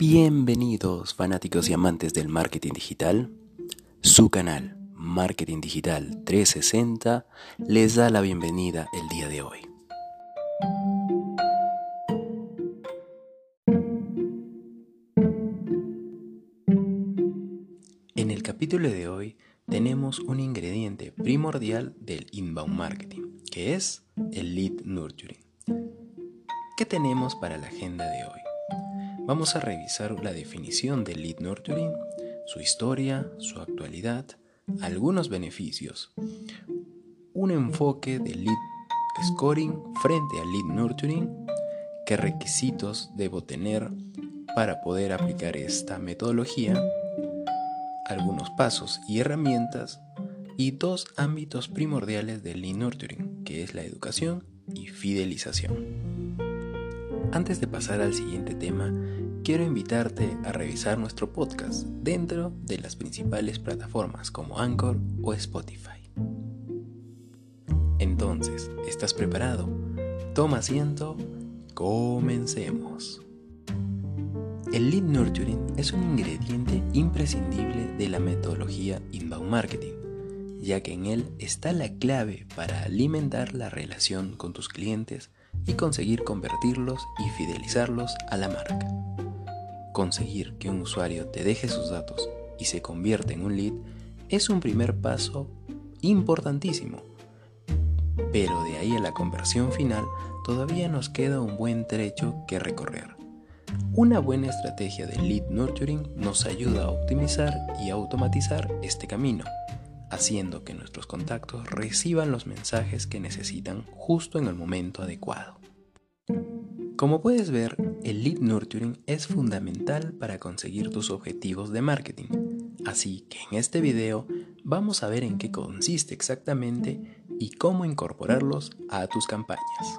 Bienvenidos fanáticos y amantes del marketing digital. Su canal Marketing Digital 360 les da la bienvenida el día de hoy. En el capítulo de hoy tenemos un ingrediente primordial del inbound marketing, que es el lead nurturing. ¿Qué tenemos para la agenda de hoy? Vamos a revisar la definición del lead nurturing, su historia, su actualidad, algunos beneficios, un enfoque del lead scoring frente al lead nurturing, qué requisitos debo tener para poder aplicar esta metodología, algunos pasos y herramientas y dos ámbitos primordiales del lead nurturing, que es la educación y fidelización. Antes de pasar al siguiente tema, quiero invitarte a revisar nuestro podcast dentro de las principales plataformas como Anchor o Spotify. Entonces, ¿estás preparado? Toma asiento, comencemos. El lead nurturing es un ingrediente imprescindible de la metodología inbound marketing, ya que en él está la clave para alimentar la relación con tus clientes y conseguir convertirlos y fidelizarlos a la marca. Conseguir que un usuario te deje sus datos y se convierta en un lead es un primer paso importantísimo. Pero de ahí a la conversión final todavía nos queda un buen trecho que recorrer. Una buena estrategia de lead nurturing nos ayuda a optimizar y automatizar este camino haciendo que nuestros contactos reciban los mensajes que necesitan justo en el momento adecuado. Como puedes ver, el lead nurturing es fundamental para conseguir tus objetivos de marketing, así que en este video vamos a ver en qué consiste exactamente y cómo incorporarlos a tus campañas.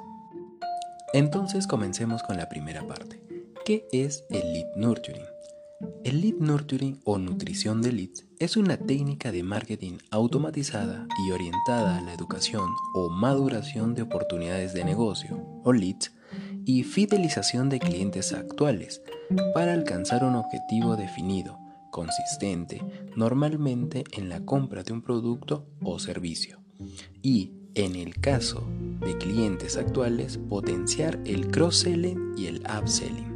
Entonces comencemos con la primera parte. ¿Qué es el lead nurturing? El lead nurturing o nutrición de leads es una técnica de marketing automatizada y orientada a la educación o maduración de oportunidades de negocio o leads y fidelización de clientes actuales para alcanzar un objetivo definido, consistente, normalmente en la compra de un producto o servicio. Y, en el caso de clientes actuales, potenciar el cross-selling y el upselling.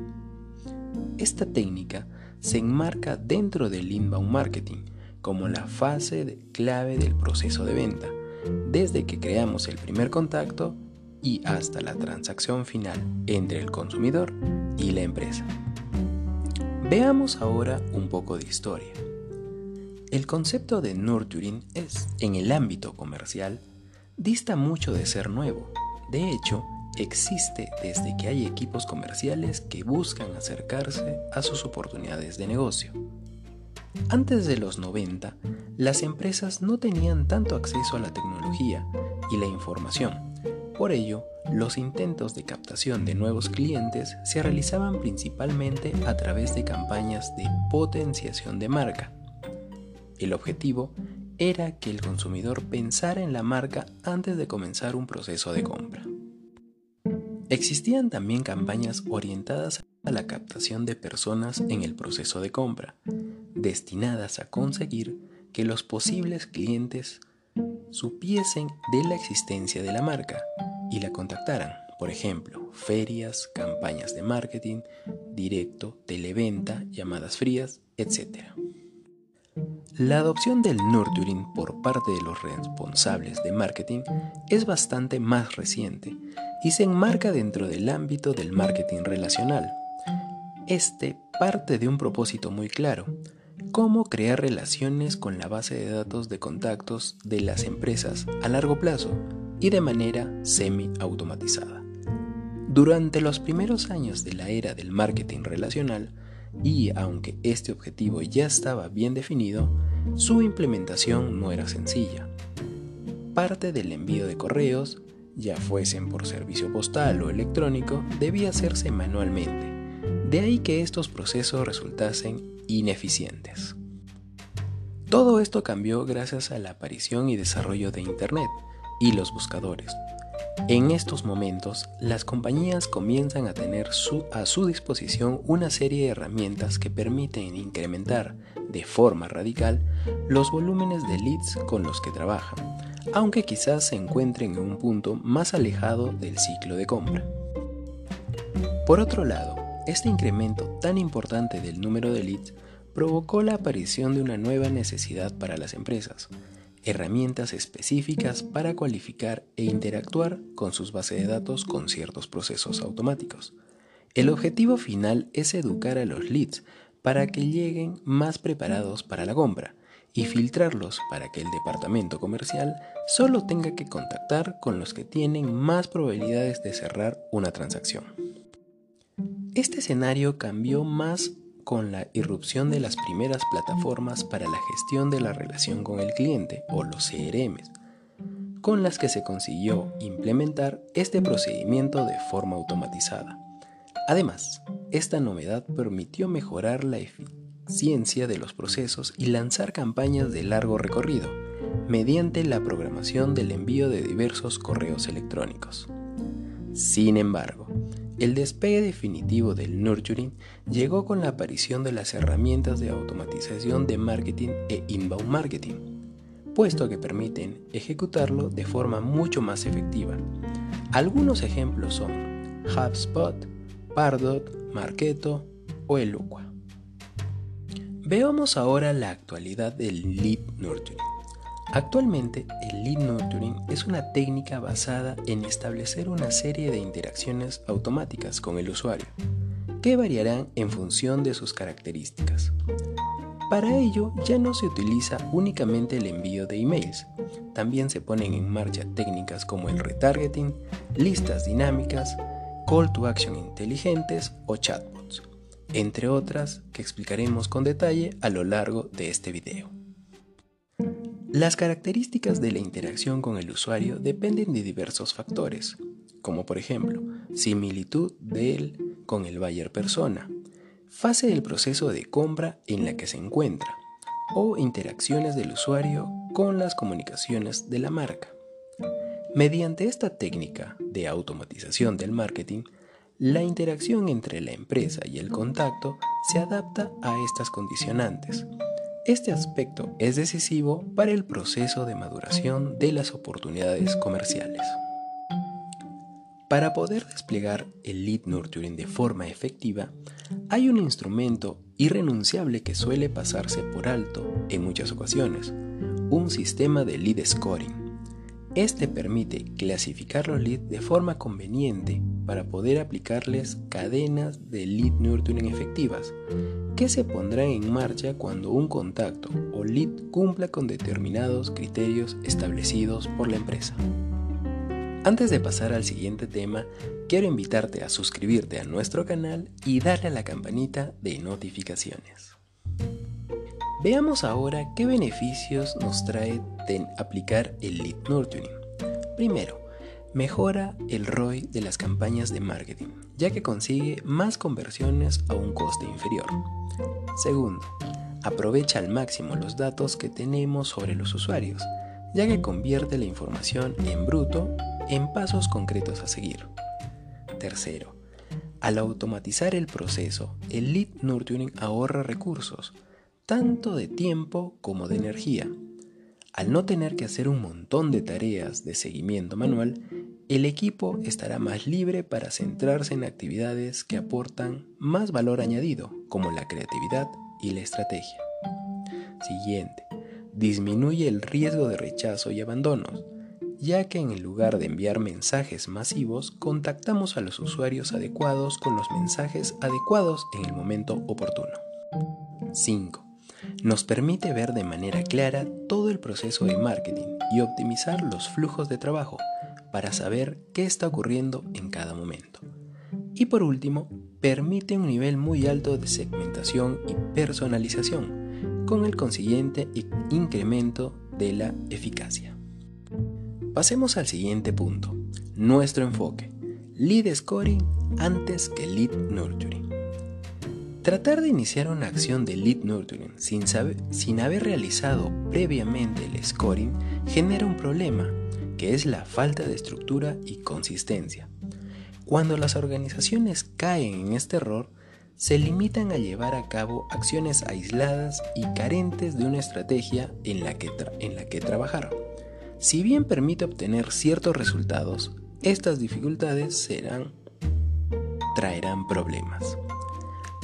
Esta técnica se enmarca dentro del inbound marketing como la fase clave del proceso de venta, desde que creamos el primer contacto y hasta la transacción final entre el consumidor y la empresa. Veamos ahora un poco de historia. El concepto de nurturing es, en el ámbito comercial, dista mucho de ser nuevo. De hecho, existe desde que hay equipos comerciales que buscan acercarse a sus oportunidades de negocio. Antes de los 90, las empresas no tenían tanto acceso a la tecnología y la información. Por ello, los intentos de captación de nuevos clientes se realizaban principalmente a través de campañas de potenciación de marca. El objetivo era que el consumidor pensara en la marca antes de comenzar un proceso de compra. Existían también campañas orientadas a la captación de personas en el proceso de compra, destinadas a conseguir que los posibles clientes supiesen de la existencia de la marca y la contactaran. Por ejemplo, ferias, campañas de marketing, directo, televenta, llamadas frías, etc. La adopción del nurturing por parte de los responsables de marketing es bastante más reciente y se enmarca dentro del ámbito del marketing relacional. Este parte de un propósito muy claro, cómo crear relaciones con la base de datos de contactos de las empresas a largo plazo y de manera semi-automatizada. Durante los primeros años de la era del marketing relacional, y aunque este objetivo ya estaba bien definido, su implementación no era sencilla. Parte del envío de correos, ya fuesen por servicio postal o electrónico, debía hacerse manualmente. De ahí que estos procesos resultasen ineficientes. Todo esto cambió gracias a la aparición y desarrollo de Internet y los buscadores, En estos momentos, las compañías comienzan a tener a su disposición una serie de herramientas que permiten incrementar de forma radical los volúmenes de leads con los que trabajan, aunque quizás se encuentren en un punto más alejado del ciclo de compra. Por otro lado, este incremento tan importante del número de leads provocó la aparición de una nueva necesidad para las empresas, herramientas específicas para cualificar e interactuar con sus bases de datos con ciertos procesos automáticos. El objetivo final es educar a los leads para que lleguen más preparados para la compra y filtrarlos para que el departamento comercial solo tenga que contactar con los que tienen más probabilidades de cerrar una transacción. Este escenario cambió más con la irrupción de las primeras plataformas para la gestión de la relación con el cliente o los CRM, con las que se consiguió implementar este procedimiento de forma automatizada. Además, esta novedad permitió mejorar la eficiencia de los procesos y lanzar campañas de largo recorrido, mediante la programación del envío de diversos correos electrónicos. Sin embargo, el despegue definitivo del nurturing llegó con la aparición de las herramientas de automatización de marketing e inbound marketing, puesto que permiten ejecutarlo de forma mucho más efectiva. Algunos ejemplos son HubSpot, Pardot, Marketo o Eloqua. Veamos ahora la actualidad del lead nurturing. Actualmente, el lead nurturing es una técnica basada en establecer una serie de interacciones automáticas con el usuario, que variarán en función de sus características. Para ello ya no se utiliza únicamente el envío de emails, también se ponen en marcha técnicas como el retargeting, listas dinámicas, call to action inteligentes o chatbots, entre otras que explicaremos con detalle a lo largo de este video. Las características de la interacción con el usuario dependen de diversos factores, como por ejemplo, similitud de él con el buyer persona, fase del proceso de compra en la que se encuentra, o interacciones del usuario con las comunicaciones de la marca. Mediante esta técnica de automatización del marketing, la interacción entre la empresa y el contacto se adapta a estas condicionantes, este aspecto es decisivo para el proceso de maduración de las oportunidades comerciales. Para poder desplegar el lead nurturing de forma efectiva, hay un instrumento irrenunciable que suele pasarse por alto en muchas ocasiones, un sistema de lead scoring. Este permite clasificar los leads de forma conveniente para poder aplicarles cadenas de lead nurturing efectivas, que se pondrán en marcha cuando un contacto o lead cumpla con determinados criterios establecidos por la empresa. Antes de pasar al siguiente tema, quiero invitarte a suscribirte a nuestro canal y darle a la campanita de notificaciones. Veamos ahora qué beneficios nos trae aplicar el lead nurturing. Primero, mejora el ROI de las campañas de marketing, ya que consigue más conversiones a un coste inferior. Segundo, aprovecha al máximo los datos que tenemos sobre los usuarios, ya que convierte la información en bruto en pasos concretos a seguir. Tercero, al automatizar el proceso, el lead nurturing ahorra recursos, tanto de tiempo como de energía. Al no tener que hacer un montón de tareas de seguimiento manual, el equipo estará más libre para centrarse en actividades que aportan más valor añadido, como la creatividad y la estrategia. Siguiente, disminuye el riesgo de rechazo y abandonos, ya que en lugar de enviar mensajes masivos, contactamos a los usuarios adecuados con los mensajes adecuados en el momento oportuno. 5 nos permite ver de manera clara todo el proceso de marketing y optimizar los flujos de trabajo para saber qué está ocurriendo en cada momento. Y por último, permite un nivel muy alto de segmentación y personalización, con el consiguiente incremento de la eficacia. Pasemos al siguiente punto, nuestro enfoque, lead scoring antes que lead nurturing. Tratar de iniciar una acción de lead nurturing sin, haber realizado previamente el scoring genera un problema que es la falta de estructura y consistencia. Cuando las organizaciones caen en este error, se limitan a llevar a cabo acciones aisladas y carentes de una estrategia en la que, en trabajar. Si bien permite obtener ciertos resultados, estas dificultades traerán problemas.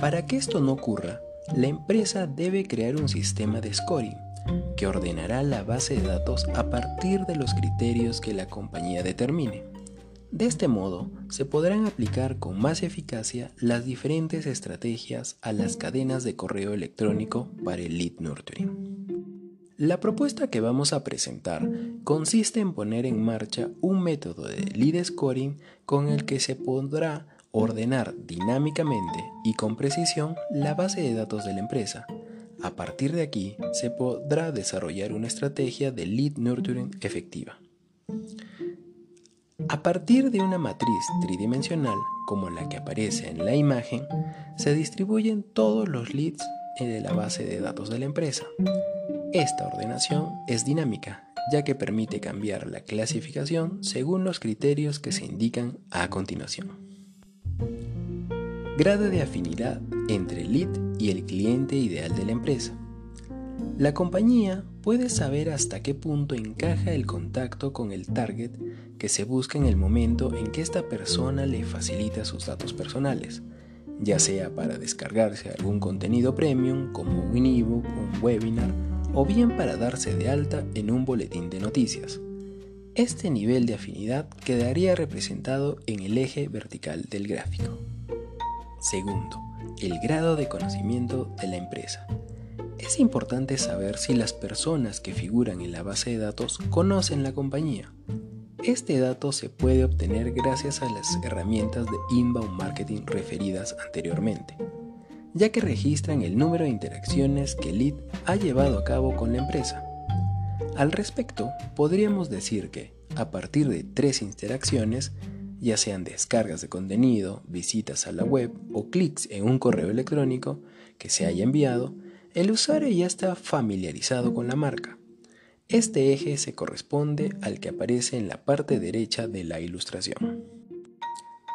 Para que esto no ocurra, la empresa debe crear un sistema de scoring que ordenará la base de datos a partir de los criterios que la compañía determine. De este modo, se podrán aplicar con más eficacia las diferentes estrategias a las cadenas de correo electrónico para el lead nurturing. La propuesta que vamos a presentar consiste en poner en marcha un método de lead scoring con el que se podrá ordenar dinámicamente y con precisión la base de datos de la empresa. A partir de aquí se podrá desarrollar una estrategia de lead nurturing efectiva. A partir de una matriz tridimensional, como la que aparece en la imagen, se distribuyen todos los leads de la base de datos de la empresa. Esta ordenación es dinámica, ya que permite cambiar la clasificación según los criterios que se indican a continuación. Grado de afinidad entre el lead y el cliente ideal de la empresa. La compañía puede saber hasta qué punto encaja el contacto con el target que se busca en el momento en que esta persona le facilita sus datos personales, ya sea para descargarse algún contenido premium como un ebook, un webinar o bien para darse de alta en un boletín de noticias. Este nivel de afinidad quedaría representado en el eje vertical del gráfico. Segundo, el grado de conocimiento de la empresa. Es importante saber si las personas que figuran en la base de datos conocen la compañía. Este dato se puede obtener gracias a las herramientas de inbound marketing referidas anteriormente, ya que registran el número de interacciones que Lead ha llevado a cabo con la empresa. Al respecto, podríamos decir que, a partir de tres interacciones, ya sean descargas de contenido, visitas a la web o clics en un correo electrónico que se haya enviado, el usuario ya está familiarizado con la marca. Este eje se corresponde al que aparece en la parte derecha de la ilustración.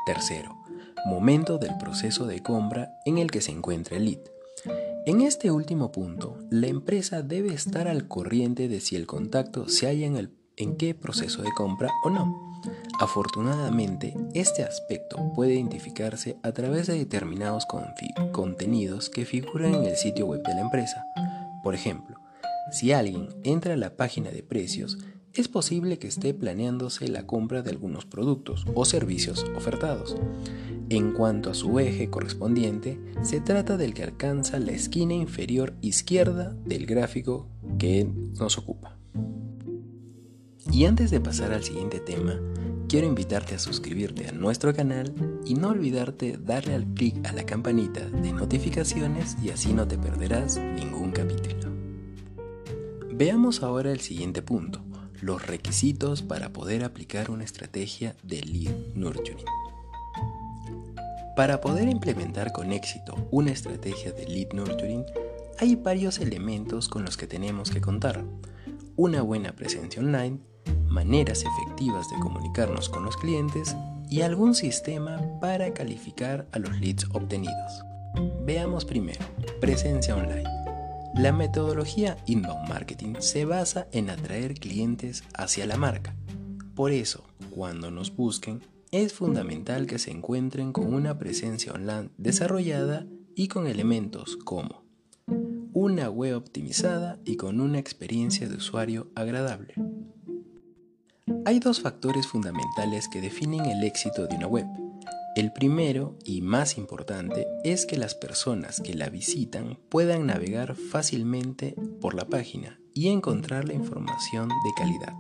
Tercero, momento del proceso de compra en el que se encuentra el lead. En este último punto, la empresa debe estar al corriente de si el contacto se halla en, el, en qué proceso de compra o no. Afortunadamente, este aspecto puede identificarse a través de determinados contenidos que figuran en el sitio web de la empresa. Por ejemplo, si alguien entra a la página de precios, es posible que esté planeándose la compra de algunos productos o servicios ofertados. En cuanto a su eje correspondiente, se trata del que alcanza la esquina inferior izquierda del gráfico que nos ocupa. Y antes de pasar al siguiente tema, quiero invitarte a suscribirte a nuestro canal y no olvidarte darle al clic a la campanita de notificaciones y así no te perderás ningún capítulo. Veamos ahora el siguiente punto, los requisitos para poder aplicar una estrategia de lead nurturing. Para poder implementar con éxito una estrategia de lead nurturing, hay varios elementos con los que tenemos que contar. Una buena presencia online, maneras efectivas de comunicarnos con los clientes y algún sistema para calificar a los leads obtenidos. Veamos primero, presencia online. La metodología inbound marketing se basa en atraer clientes hacia la marca. Por eso, cuando nos busquen, es fundamental que se encuentren con una presencia online desarrollada y con elementos como una web optimizada y con una experiencia de usuario agradable. Hay dos factores fundamentales que definen el éxito de una web. El primero y más importante es que las personas que la visitan puedan navegar fácilmente por la página y encontrar la información de calidad.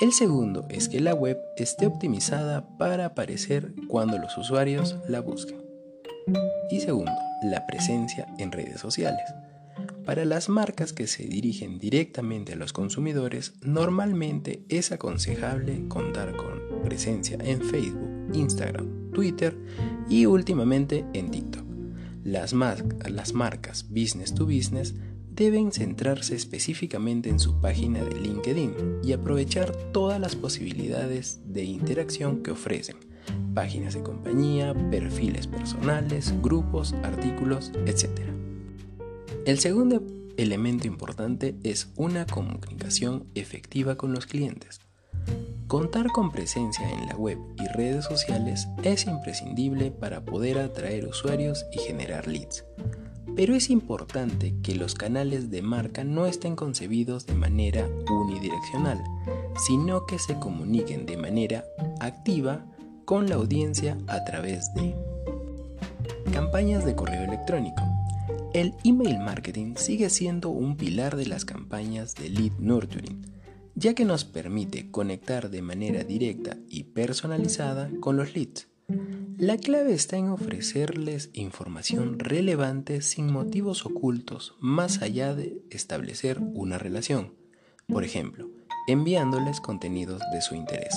El segundo es que la web esté optimizada para aparecer cuando los usuarios la busquen. Y segundo, la presencia en redes sociales. Para las marcas que se dirigen directamente a los consumidores, normalmente es aconsejable contar con presencia en Facebook, Instagram, Twitter y últimamente en TikTok. Las, marcas business to business deben centrarse específicamente en su página de LinkedIn y aprovechar todas las posibilidades de interacción que ofrecen. Páginas de compañía, perfiles personales, grupos, artículos, etc. El segundo elemento importante es una comunicación efectiva con los clientes. Contar con presencia en la web y redes sociales es imprescindible para poder atraer usuarios y generar leads. Pero es importante que los canales de marca no estén concebidos de manera unidireccional, sino que se comuniquen de manera activa con la audiencia a través de campañas de correo electrónico, el email marketing sigue siendo un pilar de las campañas de lead nurturing, ya que nos permite conectar de manera directa y personalizada con los leads. La clave está en ofrecerles información relevante sin motivos ocultos, más allá de establecer una relación. Por ejemplo, enviándoles contenidos de su interés.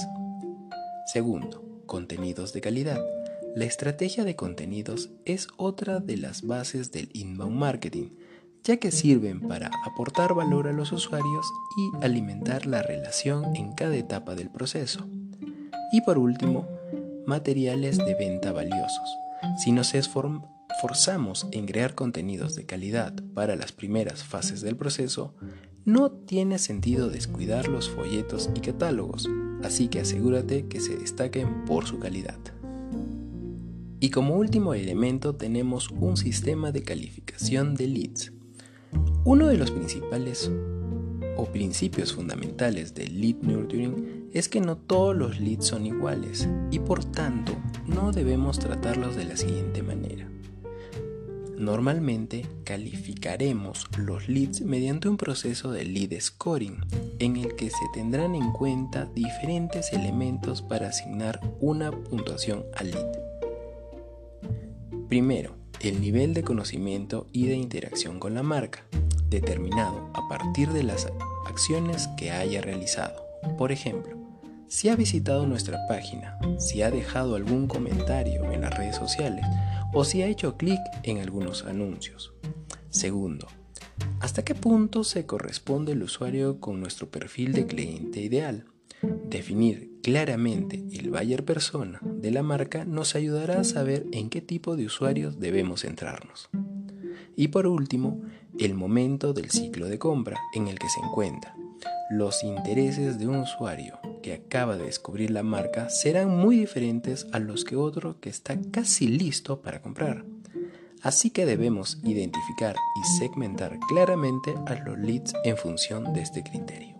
Segundo, contenidos de calidad. La estrategia de contenidos es otra de las bases del inbound marketing, ya que sirven para aportar valor a los usuarios y alimentar la relación en cada etapa del proceso. Y por último, materiales de venta valiosos. Si nos esforzamos en crear contenidos de calidad para las primeras fases del proceso, no tiene sentido descuidar los folletos y catálogos, así que asegúrate que se destaquen por su calidad. Y como último elemento tenemos un sistema de calificación de leads. Uno de los principales o principios fundamentales del lead nurturing es que no todos los leads son iguales y por tanto no debemos tratarlos de la siguiente manera. Normalmente calificaremos los leads mediante un proceso de lead scoring en el que se tendrán en cuenta diferentes elementos para asignar una puntuación al lead. Primero, el nivel de conocimiento y de interacción con la marca, determinado a partir de las acciones que haya realizado. Por ejemplo, si ha visitado nuestra página, si ha dejado algún comentario en las redes sociales o si ha hecho clic en algunos anuncios. Segundo, ¿hasta qué punto se corresponde el usuario con nuestro perfil de cliente ideal? Definir claramente el buyer persona de la marca nos ayudará a saber en qué tipo de usuarios debemos centrarnos. Y por último, el momento del ciclo de compra en el que se encuentra. Los intereses de un usuario que acaba de descubrir la marca serán muy diferentes a los que otro que está casi listo para comprar. Así que debemos identificar y segmentar claramente a los leads en función de este criterio.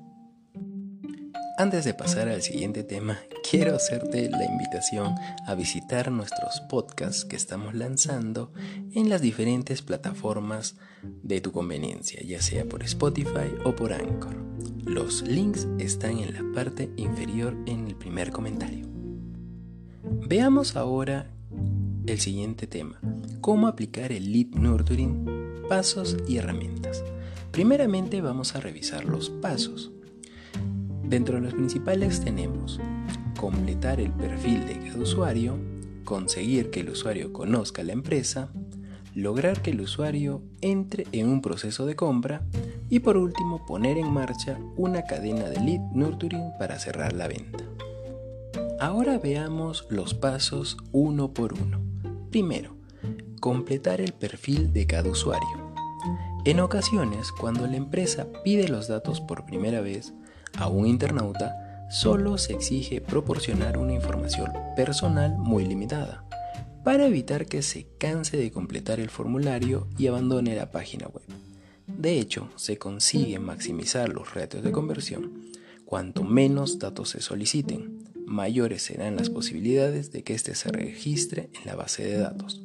Antes de pasar al siguiente tema, quiero hacerte la invitación a visitar nuestros podcasts que estamos lanzando en las diferentes plataformas de tu conveniencia, ya sea por Spotify o por Anchor. Los links están en la parte inferior en el primer comentario. Veamos ahora el siguiente tema, cómo aplicar el lead nurturing, pasos y herramientas. Primeramente vamos a revisar los pasos. Dentro de los principales tenemos completar el perfil de cada usuario, conseguir que el usuario conozca la empresa, lograr que el usuario entre en un proceso de compra y por último poner en marcha una cadena de lead nurturing para cerrar la venta. Ahora veamos los pasos uno por uno. Primero, completar el perfil de cada usuario. En ocasiones, cuando la empresa pide los datos por primera vez, a un internauta solo se exige proporcionar una información personal muy limitada, para evitar que se canse de completar el formulario y abandone la página web. De hecho, se consigue maximizar los retos de conversión. Cuanto menos datos se soliciten, mayores serán las posibilidades de que éste se registre en la base de datos.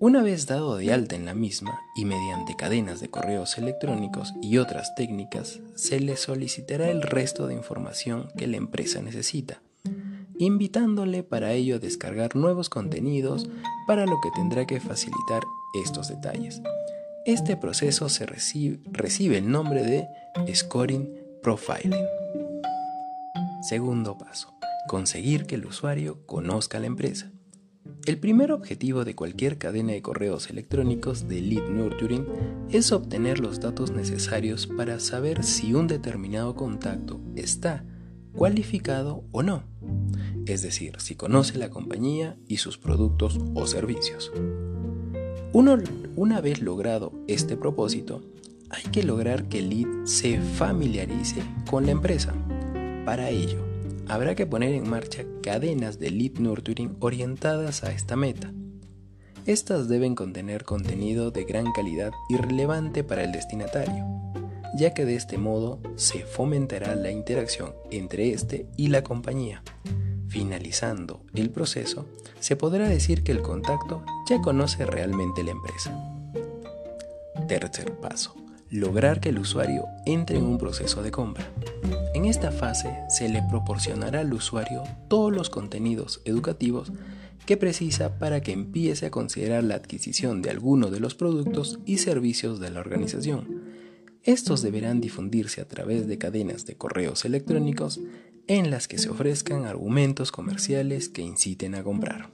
Una vez dado de alta en la misma y mediante cadenas de correos electrónicos y otras técnicas, se le solicitará el resto de información que la empresa necesita, invitándole para ello a descargar nuevos contenidos, para lo que tendrá que facilitar estos detalles. Este proceso se recibe, recibe el nombre de Scoring Profiling. Segundo paso, conseguir que el usuario conozca la empresa. El primer objetivo de cualquier cadena de correos electrónicos de lead nurturing es obtener los datos necesarios para saber si un determinado contacto está cualificado o no, es decir, si conoce la compañía y sus productos o servicios. una vez logrado este propósito, hay que lograr que el lead se familiarice con la empresa. Para ello, habrá que poner en marcha cadenas de lead nurturing orientadas a esta meta. Estas deben contener contenido de gran calidad y relevante para el destinatario, ya que de este modo se fomentará la interacción entre este y la compañía. Finalizando el proceso, se podrá decir que el contacto ya conoce realmente la empresa. Tercer paso lograr que el usuario entre en un proceso de compra. En esta fase se le proporcionará al usuario todos los contenidos educativos que precisa para que empiece a considerar la adquisición de alguno de los productos y servicios de la organización. Estos deberán difundirse a través de cadenas de correos electrónicos en las que se ofrezcan argumentos comerciales que inciten a comprar.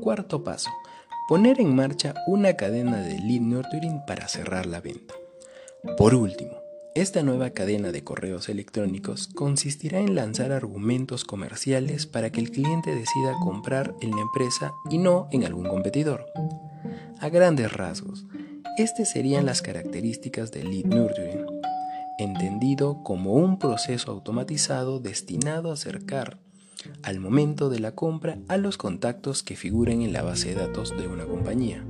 Cuarto paso poner en marcha una cadena de lead nurturing para cerrar la venta. Por último, esta nueva cadena de correos electrónicos consistirá en lanzar argumentos comerciales para que el cliente decida comprar en la empresa y no en algún competidor. A grandes rasgos, estas serían las características del lead nurturing, entendido como un proceso automatizado destinado a acercar al momento de la compra a los contactos que figuren en la base de datos de una compañía.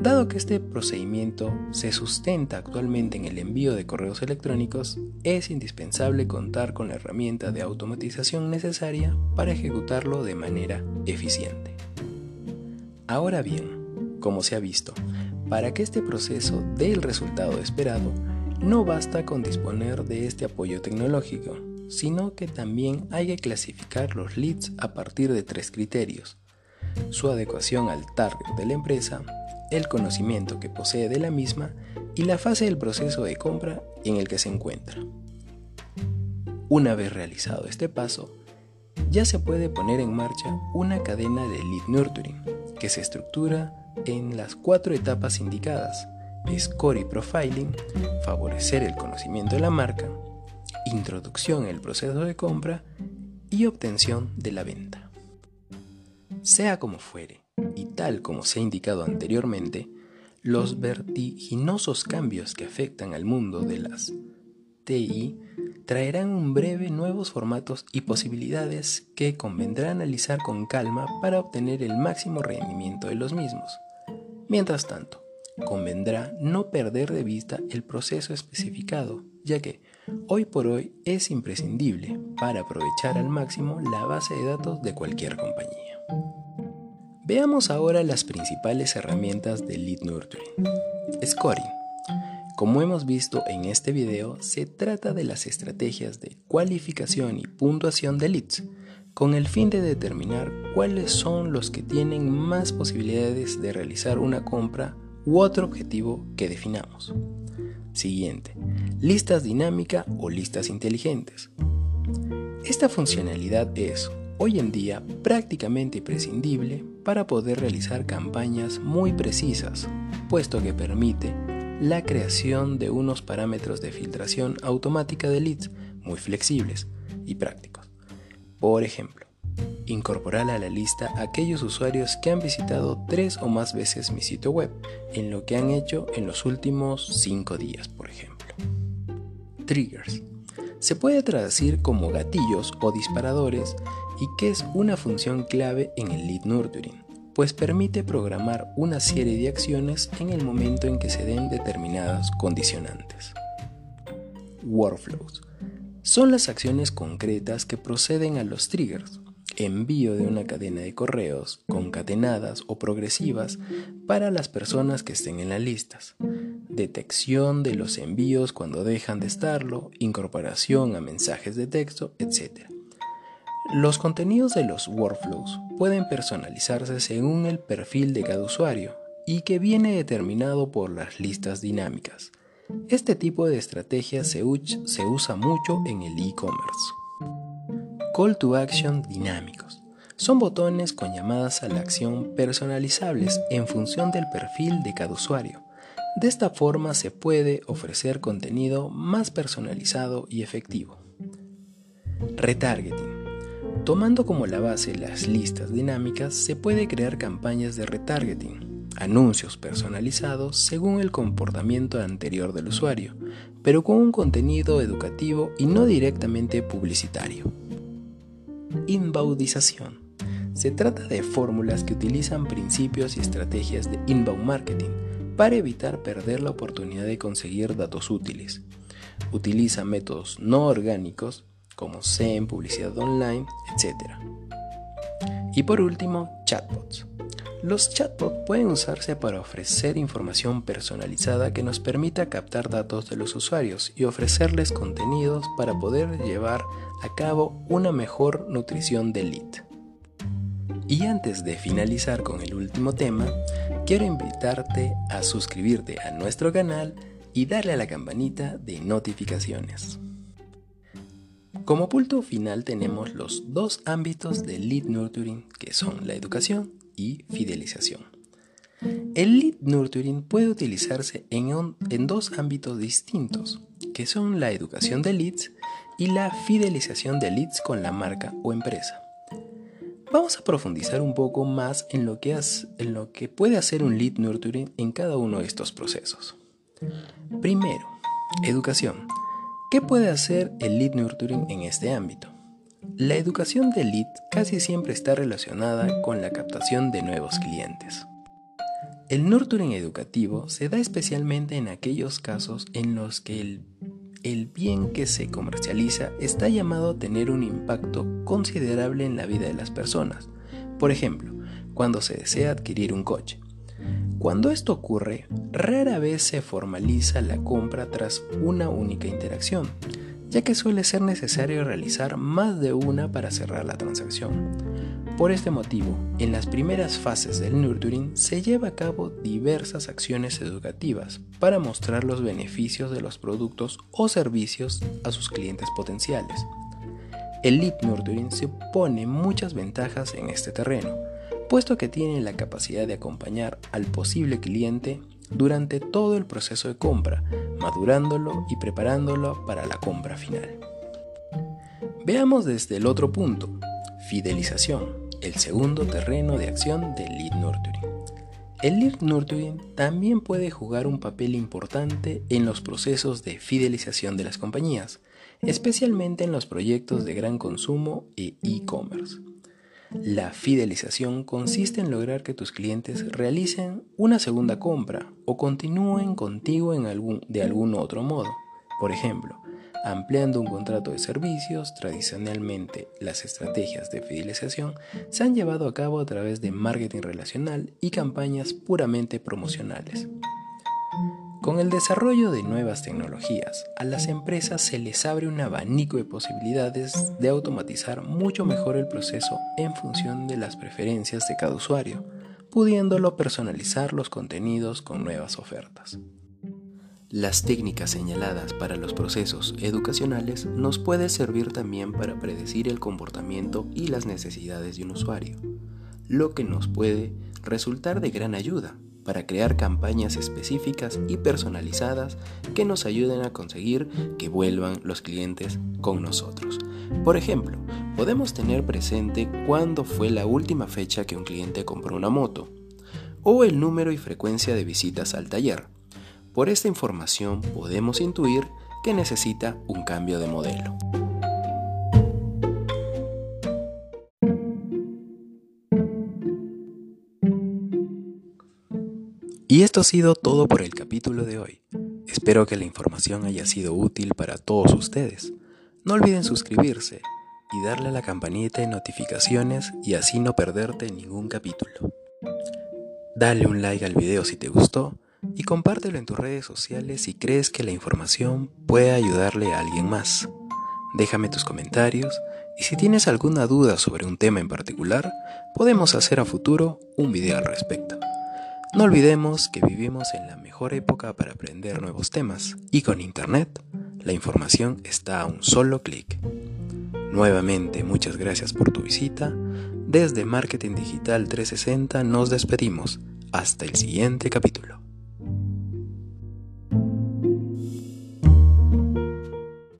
Dado que este procedimiento se sustenta actualmente en el envío de correos electrónicos, es indispensable contar con la herramienta de automatización necesaria para ejecutarlo de manera eficiente. Ahora bien, como se ha visto, para que este proceso dé el resultado esperado, no basta con disponer de este apoyo tecnológico, sino que también hay que clasificar los leads a partir de tres criterios. Su adecuación al target de la empresa, el conocimiento que posee de la misma y la fase del proceso de compra en el que se encuentra. Una vez realizado este paso, ya se puede poner en marcha una cadena de lead nurturing que se estructura en las cuatro etapas indicadas, score y profiling, favorecer el conocimiento de la marca, introducción en el proceso de compra y obtención de la venta. Sea como fuere, y tal como se ha indicado anteriormente, los vertiginosos cambios que afectan al mundo de las TI traerán un breve nuevos formatos y posibilidades que convendrá analizar con calma para obtener el máximo rendimiento de los mismos. Mientras tanto, convendrá no perder de vista el proceso especificado, ya que hoy por hoy es imprescindible para aprovechar al máximo la base de datos de cualquier compañía. Veamos ahora las principales herramientas de Lead Nurturing. Scoring. Como hemos visto en este video, se trata de las estrategias de cualificación y puntuación de leads, con el fin de determinar cuáles son los que tienen más posibilidades de realizar una compra u otro objetivo que definamos. Siguiente, listas dinámica o listas inteligentes. Esta funcionalidad es, hoy en día, prácticamente imprescindible para poder realizar campañas muy precisas, puesto que permite la creación de unos parámetros de filtración automática de leads muy flexibles y prácticos. Por ejemplo, incorporar a la lista aquellos usuarios que han visitado tres o más veces mi sitio web, en lo que han hecho en los últimos cinco días, por ejemplo. Triggers. Se puede traducir como gatillos o disparadores y que es una función clave en el lead nurturing, pues permite programar una serie de acciones en el momento en que se den determinadas condicionantes. Workflows. Son las acciones concretas que proceden a los triggers, envío de una cadena de correos concatenadas o progresivas para las personas que estén en las listas, detección de los envíos cuando dejan de estarlo, incorporación a mensajes de texto, etc. Los contenidos de los workflows pueden personalizarse según el perfil de cada usuario y que viene determinado por las listas dinámicas. Este tipo de estrategia se, usa mucho en el e-commerce. Call to action dinámicos. Son botones con llamadas a la acción personalizables en función del perfil de cada usuario. De esta forma se puede ofrecer contenido más personalizado y efectivo. Retargeting. Tomando como la base las listas dinámicas, se puede crear campañas de retargeting, anuncios personalizados según el comportamiento anterior del usuario, pero con un contenido educativo y no directamente publicitario. Inbaudización. Se trata de fórmulas que utilizan principios y estrategias de inbound marketing para evitar perder la oportunidad de conseguir datos útiles. Utiliza métodos no orgánicos como SEM, publicidad online, etc. Y por último, chatbots. Los chatbots pueden usarse para ofrecer información personalizada que nos permita captar datos de los usuarios y ofrecerles contenidos para poder llevar a cabo una mejor nutrición del lead. Y antes de finalizar con el último tema, quiero invitarte a suscribirte a nuestro canal y darle a la campanita de notificaciones. Como punto final tenemos los dos ámbitos del lead nurturing que son la educación y fidelización. El lead nurturing puede utilizarse en, en, dos ámbitos distintos, que son la educación de leads y la fidelización de leads con la marca o empresa. Vamos a profundizar un poco más en lo que, en lo que puede hacer un lead nurturing en cada uno de estos procesos. Primero, educación. ¿Qué puede hacer el lead nurturing en este ámbito? La educación del lead casi siempre está relacionada con la captación de nuevos clientes. El nurturing educativo se da especialmente en aquellos casos en los que el, el, bien que se comercializa está llamado a tener un impacto considerable en la vida de las personas. Por ejemplo, cuando se desea adquirir un coche. Cuando esto ocurre, rara vez se formaliza la compra tras una única interacción, ya que suele ser necesario realizar más de una para cerrar la transacción. Por este motivo, en las primeras fases del nurturing se lleva a cabo diversas acciones educativas para mostrar los beneficios de los productos o servicios a sus clientes potenciales. El lead nurturing supone muchas ventajas en este terreno, puesto que tiene la capacidad de acompañar al posible cliente durante todo el proceso de compra, madurándolo y preparándolo para la compra final. Veamos desde el otro punto, fidelización, el segundo terreno de acción del lead nurturing. El lead nurturing también puede jugar un papel importante en los procesos de fidelización de las compañías, especialmente en los proyectos de gran consumo e e-commerce. La fidelización consiste en lograr que tus clientes realicen una segunda compra o continúen contigo en algún, de algún otro modo. Por ejemplo, ampliando un contrato de servicios, tradicionalmente las estrategias de fidelización se han llevado a cabo a través de marketing relacional y campañas puramente promocionales. Con el desarrollo de nuevas tecnologías, a las empresas se les abre un abanico de posibilidades de automatizar mucho mejor el proceso en función de las preferencias de cada usuario, pudiéndolo personalizar los contenidos con nuevas ofertas. Las técnicas señaladas para los procesos educacionales nos pueden servir también para predecir el comportamiento y las necesidades de un usuario, lo que nos puede resultar de gran ayuda para crear campañas específicas y personalizadas que nos ayuden a conseguir que vuelvan los clientes con nosotros. Por ejemplo, podemos tener presente cuándo fue la última fecha que un cliente compró una moto o el número y frecuencia de visitas al taller. Por esta información podemos intuir que necesita un cambio de modelo. Y esto ha sido todo por el capítulo de hoy. Espero que la información haya sido útil para todos ustedes. No olviden suscribirse y darle a la campanita de notificaciones y así no perderte ningún capítulo. Dale un like al video si te gustó y compártelo en tus redes sociales si crees que la información puede ayudarle a alguien más. Déjame tus comentarios y si tienes alguna duda sobre un tema en particular, podemos hacer a futuro un video al respecto. No olvidemos que vivimos en la mejor época para aprender nuevos temas y con Internet la información está a un solo clic. Nuevamente muchas gracias por tu visita, Desde Marketing Digital 360 nos despedimos. Hasta el siguiente capítulo.